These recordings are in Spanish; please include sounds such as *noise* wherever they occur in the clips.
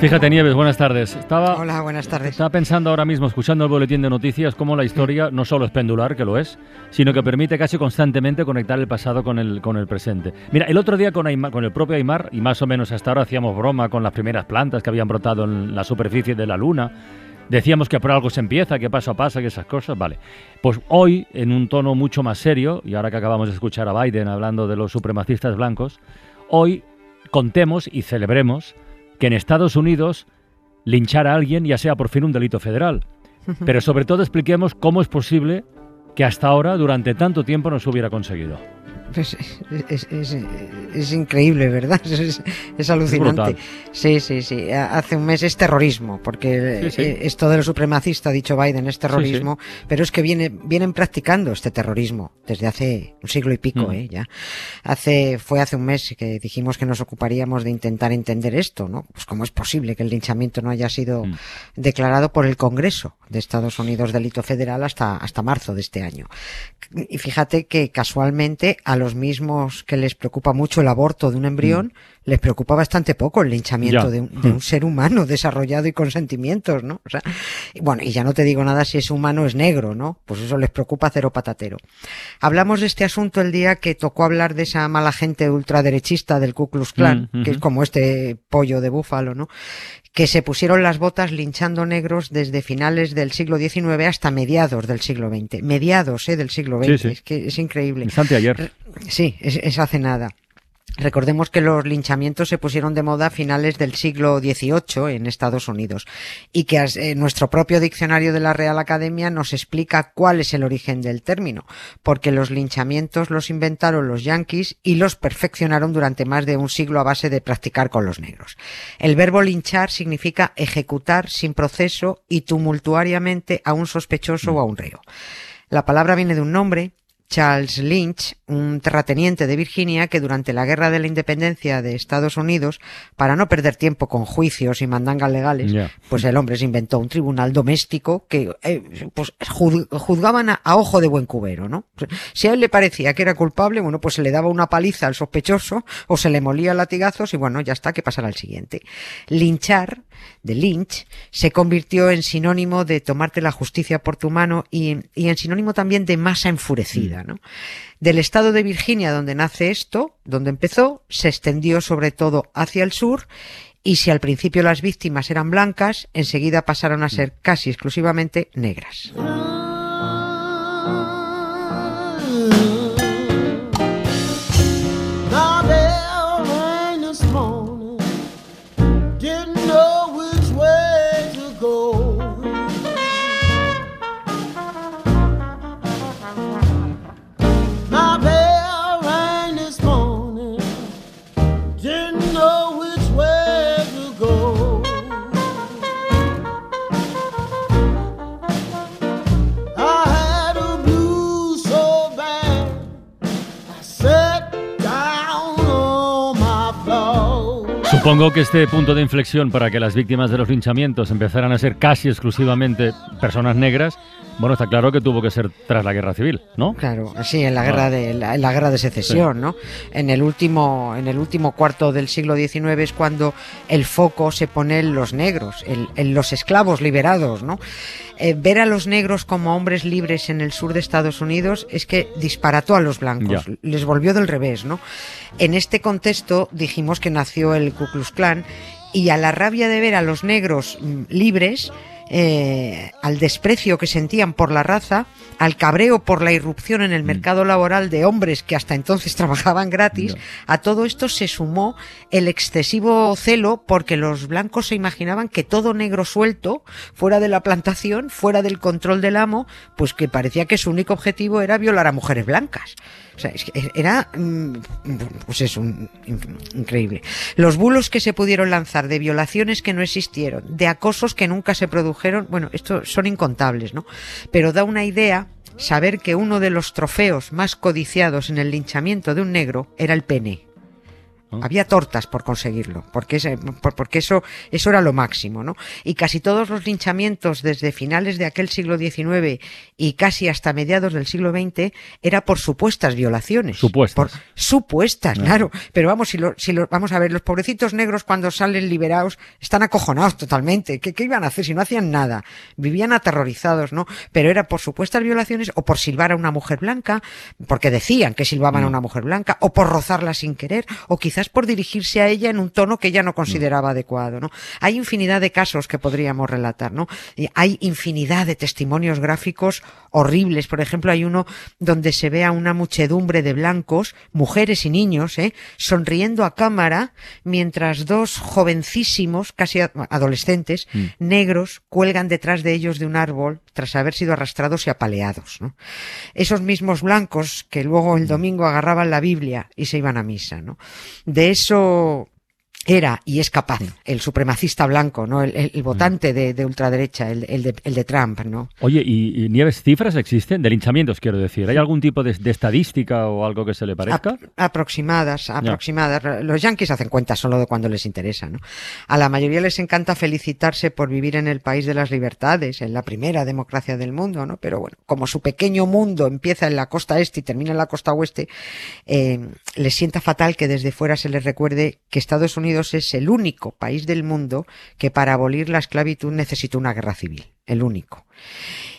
Fíjate, Nieves, buenas tardes. Estaba, Hola, buenas tardes. estaba pensando ahora mismo, escuchando el boletín de noticias, cómo la historia no solo es pendular, que lo es, sino que permite casi constantemente conectar el pasado con el, con el presente. Mira, el otro día con, Aymar- con el propio Aymar, y más o menos hasta ahora hacíamos broma con las primeras plantas que habían brotado en la superficie de la Luna. Decíamos que por algo se empieza, que paso a paso, que esas cosas, vale. Pues hoy, en un tono mucho más serio, y ahora que acabamos de escuchar a Biden hablando de los supremacistas blancos, hoy contemos y celebremos que en Estados Unidos linchar a alguien ya sea por fin un delito federal. Pero sobre todo expliquemos cómo es posible que hasta ahora, durante tanto tiempo, no se hubiera conseguido. Es, es- es- es increíble, ¿verdad? *laughs* Es, alucinante. sí, sí, sí. Ha- Hace un mes es terrorismo, porque Sí, sí. eh, esto de lo supremacista, ha dicho Biden, es terrorismo, pero es que viene, vienen practicando este terrorismo desde hace un siglo y pico, Mm. ¿eh? Ya. Hace, fue hace un mes que dijimos que nos ocuparíamos de intentar entender esto, ¿no? Pues cómo es posible que el linchamiento no haya sido Mm. declarado por el Congreso de Estados Unidos delito federal hasta, hasta marzo de este año. Y fíjate que casualmente a los mismos que les preocupa mucho el aborto de un embrión, les preocupa bastante poco el linchamiento de un, de un Mm. ser humano *laughs* desarrollado y con sentimientos, ¿no? O sea, y bueno, y ya no te digo nada si ese humano es negro, ¿no? Pues eso les preocupa cero patatero. Hablamos de este asunto el día que tocó hablar de esa mala gente ultraderechista del Ku Klux Klan, Mm, que es como este pollo de búfalo, ¿no? Que se pusieron las botas linchando negros desde finales del siglo XIX hasta mediados del siglo XX. Mediados, ¿eh? Del siglo XX. Sí, sí. Es que es increíble. Instante ayer. Sí, es, es hace nada. Recordemos que los linchamientos se pusieron de moda a finales del siglo XVIII en Estados Unidos y que eh, nuestro propio diccionario de la Real Academia nos explica cuál es el origen del término, porque los linchamientos los inventaron los yanquis y los perfeccionaron durante más de un siglo a base de practicar con los negros. El verbo linchar significa ejecutar sin proceso y tumultuariamente a un sospechoso o a un reo. La palabra viene de un nombre, Charles Lynch, un terrateniente de Virginia que durante la Guerra de la Independencia de Estados Unidos, para no perder tiempo con juicios y mandangas legales, pues el hombre se inventó un tribunal doméstico que eh, pues juz- juzgaban a, a ojo de buen cubero, ¿no? Si a él le parecía que era culpable, bueno, pues se le daba una paliza al sospechoso o se le molía latigazos y bueno, ya está, que pasará al siguiente. Linchar, de lynch, se convirtió en sinónimo de tomarte la justicia por tu mano y, y en sinónimo también de masa enfurecida, Del estado de Virginia donde nace esto, donde empezó, se extendió sobre todo hacia el sur y si al principio las víctimas eran blancas, enseguida pasaron a ser casi exclusivamente negras. Supongo que este punto de inflexión para que las víctimas de los linchamientos empezaran a ser casi exclusivamente personas negras, bueno, está claro que tuvo que ser tras la guerra civil, ¿no? Claro, sí, en la guerra de la, en la guerra de secesión, ¿no? En el último en el último cuarto del siglo XIX es cuando el foco se pone en los negros, en, en los esclavos liberados, ¿no? Eh, ver a los negros como hombres libres en el sur de Estados Unidos es que disparató a los blancos, Ya. les volvió del revés, ¿no? En este contexto dijimos que nació el Ku Klux Klan y a la rabia de ver a los negros mm, libres eh, al desprecio que sentían por la raza, al cabreo por la irrupción en el mercado laboral de hombres que hasta entonces *laughs* trabajaban gratis, a todo esto se sumó el excesivo celo porque los blancos se imaginaban que todo negro suelto, fuera de la plantación, fuera del control del amo, pues que parecía que su único objetivo era violar a mujeres blancas. O sea, es que era, mm, pues es un, increíble. Los bulos que se pudieron lanzar de violaciones que no existieron, de acosos que nunca se produjeron, bueno, esto son incontables, ¿no? Pero da una idea saber que uno de los trofeos más codiciados en el linchamiento de un negro era el pene. Había tortas por conseguirlo, porque, ese- porque eso, eso era lo máximo, ¿no? Y casi todos los linchamientos desde finales de aquel siglo XIX y casi hasta mediados del siglo XX era por supuestas violaciones. Supuestas. Por- supuestas, claro. Pero vamos, si lo, si lo- vamos a ver, los pobrecitos negros cuando salen liberados están acojonados totalmente. ¿Qué, ¿Qué iban a hacer si no hacían nada? Vivían aterrorizados, ¿no? Pero era por supuestas violaciones o por silbar a una mujer blanca, porque decían que silbaban a una mujer blanca, o por rozarla sin querer, o quizás por dirigirse a ella en un tono que ella no consideraba adecuado, ¿no? Hay infinidad de casos que podríamos relatar, ¿no? Y hay infinidad de testimonios gráficos horribles. Por ejemplo, hay uno donde se ve a una muchedumbre de blancos, mujeres y niños, ¿eh? sonriendo a cámara, mientras dos jovencísimos, casi adolescentes, negros, cuelgan detrás de ellos de un árbol tras haber sido arrastrados y apaleados. ¿no? Esos mismos blancos que luego el domingo agarraban la Biblia y se iban a misa. ¿no? De eso era y es capaz el supremacista blanco, ¿no? El, el- el votante de, de ultraderecha, el, el de, el de Trump, ¿no? Oye, ¿y, y Nieves cifras existen? De linchamientos, quiero decir. ¿Hay algún tipo de, de estadística o algo que se le parezca? Ap- aproximadas, aproximadas. Los yanquis hacen cuentas solo de cuando les interesa, ¿no? A la mayoría les encanta felicitarse por vivir en el país de las libertades, en la primera democracia del mundo, ¿no? Pero bueno, como su pequeño mundo empieza en la costa este y termina en la costa oeste, eh, les sienta fatal que desde fuera se les recuerde que Estados Unidos es el único país del mundo que para abolir la esclavitud necesitó una guerra civil. El único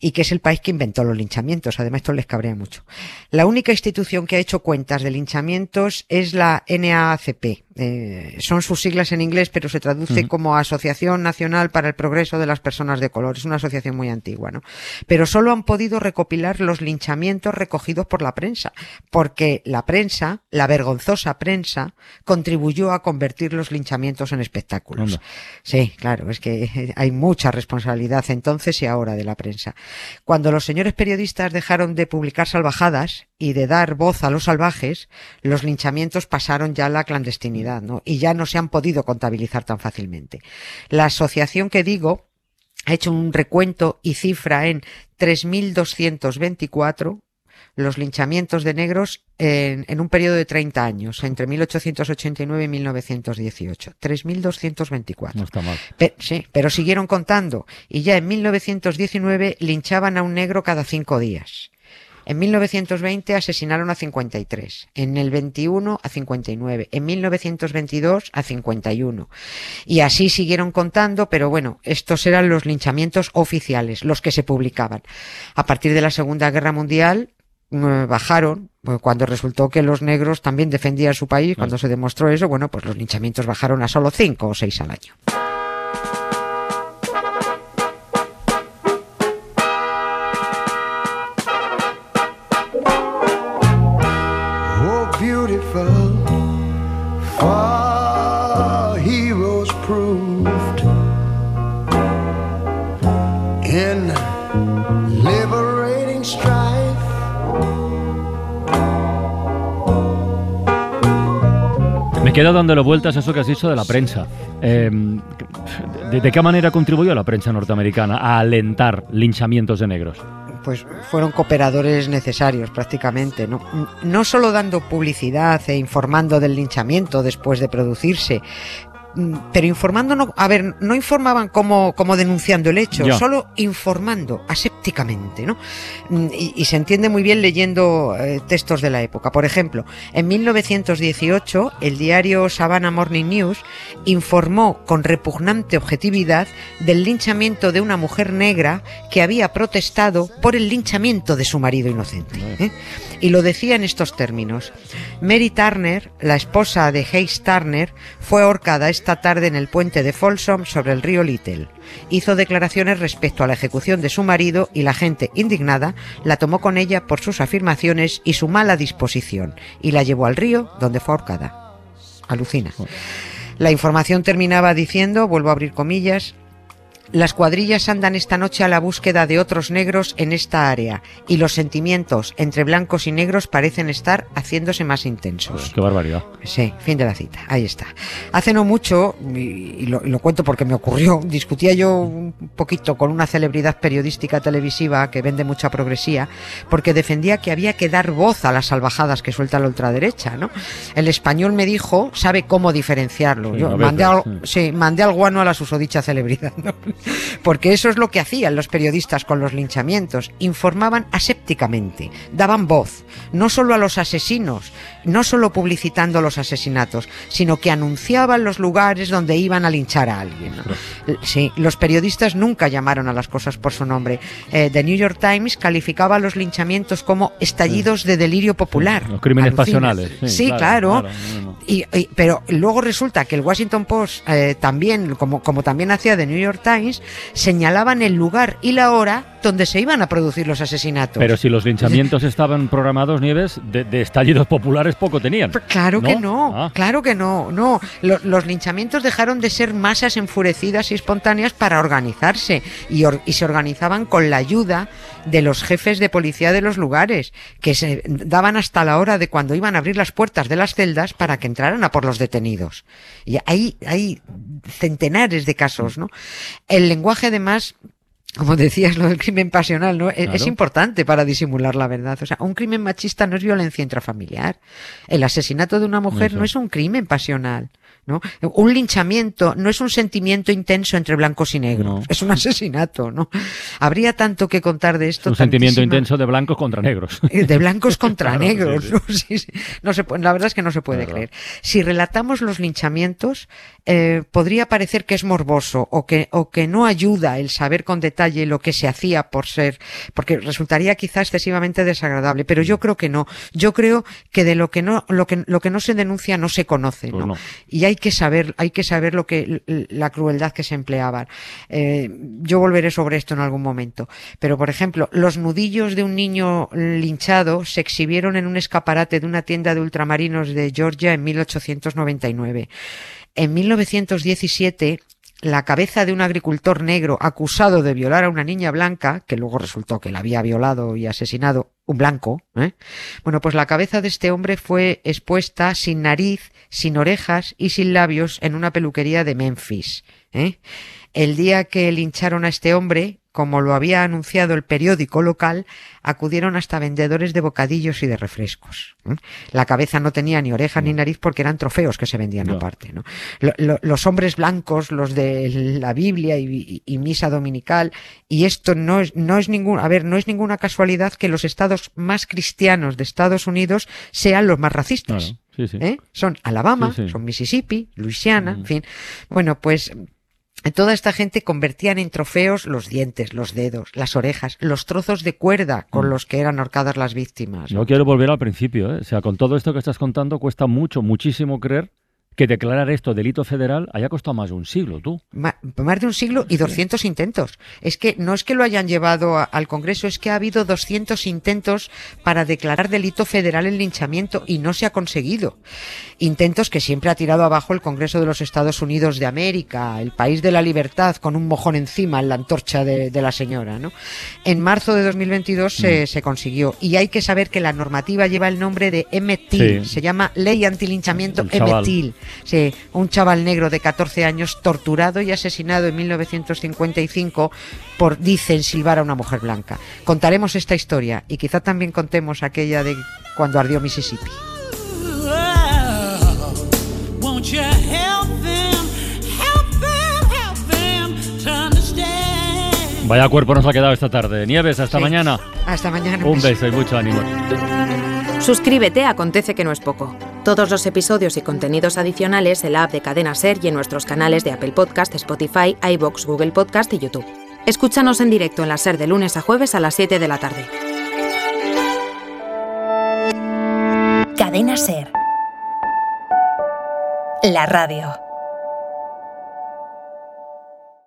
y que es el país que inventó los linchamientos. Además, esto les cabrea mucho. La única institución que ha hecho cuentas de linchamientos es la NAACP. Eh, son sus siglas en inglés, pero se traduce como Asociación Nacional para el Progreso de las Personas de Color. Es una asociación muy antigua, ¿no? Pero solo han podido recopilar los linchamientos recogidos por la prensa, porque la prensa, la vergonzosa prensa, contribuyó a convertir los linchamientos en espectáculos. Anda. Sí, claro, es que hay mucha responsabilidad entonces y ahora de la prensa. Cuando los señores periodistas dejaron de publicar salvajadas y de dar voz a los salvajes, los linchamientos pasaron ya a la clandestinidad. Y ya no se han podido contabilizar tan fácilmente. La asociación que digo ha hecho un recuento y cifra en 3.224 los linchamientos de negros en, en un periodo de 30 años, entre 1889 y 1918. 3.224. No está mal. Pe- sí, pero siguieron contando y ya en 1919 linchaban a un negro cada cinco días. En 1920 asesinaron a 53, en el 21 a 59, en 1922 a 51. Y así siguieron contando, pero bueno, estos eran los linchamientos oficiales, los que se publicaban. A partir de la Segunda Guerra Mundial bajaron, eh, cuando resultó que los negros también defendían su país, cuando se demostró eso, bueno, pues los linchamientos bajaron a solo cinco o seis al año. Me quedo dándole vueltas a eso que has dicho de la prensa. Eh, ¿de, de qué manera contribuyó la prensa norteamericana a alentar linchamientos de negros? pues fueron cooperadores necesarios prácticamente, ¿no? No solo dando publicidad e informando del linchamiento después de producirse, mm, pero informando, no, a ver, no informaban como, como denunciando el hecho, Ya. solo informando asépticamente, ¿no? Mm, Y, y se entiende muy bien leyendo eh, textos de la época. Por ejemplo, en 1918, el diario Savannah Morning News informó con repugnante objetividad del linchamiento de una mujer negra que había protestado por el linchamiento de su marido inocente. ¿eh? Y lo decía en estos términos. Mary Turner, la esposa de Hayes Turner, fue ahorcada esta tarde en el puente de Folsom sobre el río Little. Hizo declaraciones respecto a la ejecución de su marido y la gente indignada la tomó con ella por sus afirmaciones y su mala disposición y la llevó al río donde fue ahorcada. Alucina. La información terminaba diciendo, vuelvo a abrir comillas, Las cuadrillas andan esta noche a la búsqueda de otros negros en esta área y los sentimientos entre blancos y negros parecen estar haciéndose más intensos. Qué barbaridad. Sí, fin de la cita. Ahí está. Hace no mucho, y, lo, cuento porque me ocurrió, discutía yo un poquito con una celebridad periodística televisiva que vende mucha progresía, porque defendía que había que dar voz a las salvajadas que suelta la ultraderecha, ¿no? El español me dijo, sabe cómo diferenciarlo. Sí, Yo mandé, al, sí, mandé al guano a la susodicha celebridad, ¿no? Porque eso es lo que hacían los periodistas con los linchamientos. Informaban asépticamente, daban voz, no solo a los asesinos, no solo publicitando los asesinatos, sino que anunciaban los lugares donde iban a linchar a alguien. Sí, los periodistas nunca llamaron a las cosas por su nombre. Eh, The New York Times calificaba los linchamientos como estallidos de delirio popular. Los crímenes pasionales. Sí, Sí, claro. y- pero luego resulta que el Washington Post eh, también, como, como también hacía The New York Times, señalaban el lugar y la hora donde se iban a producir los asesinatos. Pero si los linchamientos *laughs* estaban programados, Nieves, de, de estallidos populares poco tenían. Pero Claro que no, Ah. claro que no, no. Lo- los linchamientos dejaron de ser masas enfurecidas y espontáneas para organizarse y, or- y se organizaban con la ayuda de los jefes de policía de los lugares, que se daban hasta la hora de cuando iban a abrir las puertas de las celdas para que entraran a por los detenidos. Y hay, hay centenares de casos, ¿no? El lenguaje además como decías, lo del crimen pasional, ¿no? E- Es, importante para disimular la verdad. O sea, un crimen machista no es violencia intrafamiliar. El asesinato de una mujer Eso. no es un crimen pasional. ¿No? Un linchamiento no es un sentimiento intenso entre blancos y negros, No. es un asesinato, ¿no? Habría tanto que contar de esto. un sentimiento intenso de blancos contra negros. eh, de blancos *laughs* contra Claro, negros. sí. ¿no? *laughs* Sí. No se puede- la verdad es que no se puede creer. Si relatamos los linchamientos, eh, podría parecer que es morboso o que, o que no ayuda el saber con detalle lo que se hacía por ser, porque resultaría quizá excesivamente desagradable, pero yo creo que no. Yo creo que de lo que no, lo que, lo que no se denuncia no se conoce, Pues no. Y hay que saber, hay que saber lo que, la crueldad que se empleaban. Eh, yo volveré sobre esto en algún momento. Pero, por ejemplo, los nudillos de un niño linchado se exhibieron en un escaparate de una tienda de ultramarinos de Georgia en 1899. En 1917, la cabeza de un agricultor negro acusado de violar a una niña blanca, que luego resultó que la había violado y asesinado un blanco, ¿eh? bueno, pues la cabeza de este hombre fue expuesta sin nariz, sin orejas y sin labios en una peluquería de Memphis. ¿eh? El día que lincharon a este hombre, como lo había anunciado el periódico local, acudieron hasta vendedores de bocadillos y de refrescos. ¿eh? La cabeza no tenía ni oreja ni nariz porque eran trofeos que se vendían aparte. ¿no? Lo- lo- los hombres blancos, los de la Biblia y, y- y misa dominical, y esto no es, no es ningún, a ver, no es ninguna casualidad que los estados más cristianos de Estados Unidos sean los más racistas. Claro, sí, sí. ¿eh? Son Alabama, Sí, son Mississippi, Luisiana, Mm. en fin. Bueno, pues toda esta gente convertían en trofeos los dientes, los dedos, las orejas, los trozos de cuerda con Mm. los que eran ahorcadas las víctimas. Yo quiero volver al principio, ¿eh? O sea, con todo esto que estás contando, cuesta mucho, muchísimo creer que declarar esto delito federal haya costado más de un siglo, tú. Ma- más de un siglo y 200 intentos. Es que no es que lo hayan llevado a- al Congreso, es que ha habido 200 intentos para declarar delito federal el linchamiento y no se ha conseguido. Intentos que siempre ha tirado abajo el Congreso de los Estados Unidos de América, el país de la libertad, con un mojón encima en la antorcha de, de la señora. ¿no? En marzo de 2022 se, se consiguió y hay que saber que la normativa lleva el nombre de Emmett Till, Sí. se llama Ley Antilinchamiento Till. Sí, un chaval negro de 14 años torturado y asesinado en 1955 por, dicen, silbar a una mujer blanca. Contaremos esta historia y quizá también contemos aquella de cuando ardió Mississippi. Vaya cuerpo nos ha quedado esta tarde. Nieves, hasta Sí. mañana. Hasta mañana. Un beso y mucho ánimo. Suscríbete Acontece que no es poco. Todos los episodios y contenidos adicionales en la app de Cadena Ser y en nuestros canales de Apple Podcast, Spotify, iBox, Google Podcast y YouTube. Escúchanos en directo en la Ser de lunes a jueves a las 7 de la tarde. Cadena Ser. La radio.